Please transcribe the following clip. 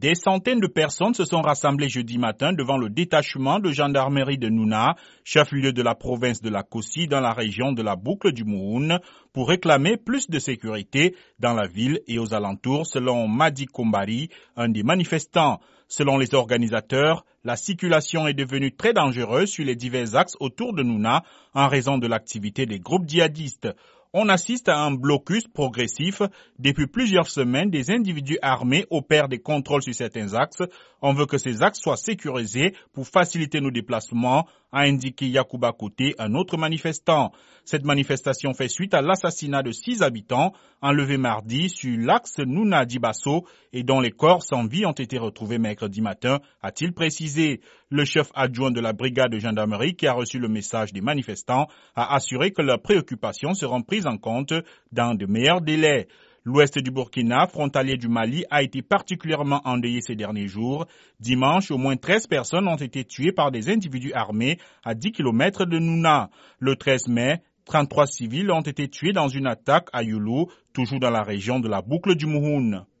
Des centaines de personnes se sont rassemblées jeudi matin devant le détachement de gendarmerie de Nouna, chef-lieu de la province de la Kossi dans la région de la boucle du Mouhoun, pour réclamer plus de sécurité dans la ville et aux alentours selon Madi Kombari, un des manifestants. Selon les organisateurs, la circulation est devenue très dangereuse sur les divers axes autour de Nouna en raison de l'activité des groupes djihadistes on assiste à un blocus progressif. Depuis plusieurs semaines, des individus armés opèrent des contrôles sur certains axes. On veut que ces axes soient sécurisés pour faciliter nos déplacements, a indiqué Yakuba Koté, un autre manifestant. Cette manifestation fait suite à l'assassinat de six habitants enlevés mardi sur l'axe Nouna-Dibasso et dont les corps sans vie ont été retrouvés mercredi matin, a-t-il précisé. Le chef adjoint de la brigade de gendarmerie qui a reçu le message des manifestants a assuré que leurs préoccupations seront prises en compte dans de meilleurs délais. L'ouest du Burkina, frontalier du Mali, a été particulièrement endeuillé ces derniers jours. Dimanche, au moins 13 personnes ont été tuées par des individus armés à 10 km de Nouna. Le 13 mai, 33 civils ont été tués dans une attaque à Youlou, toujours dans la région de la boucle du Mouhoun.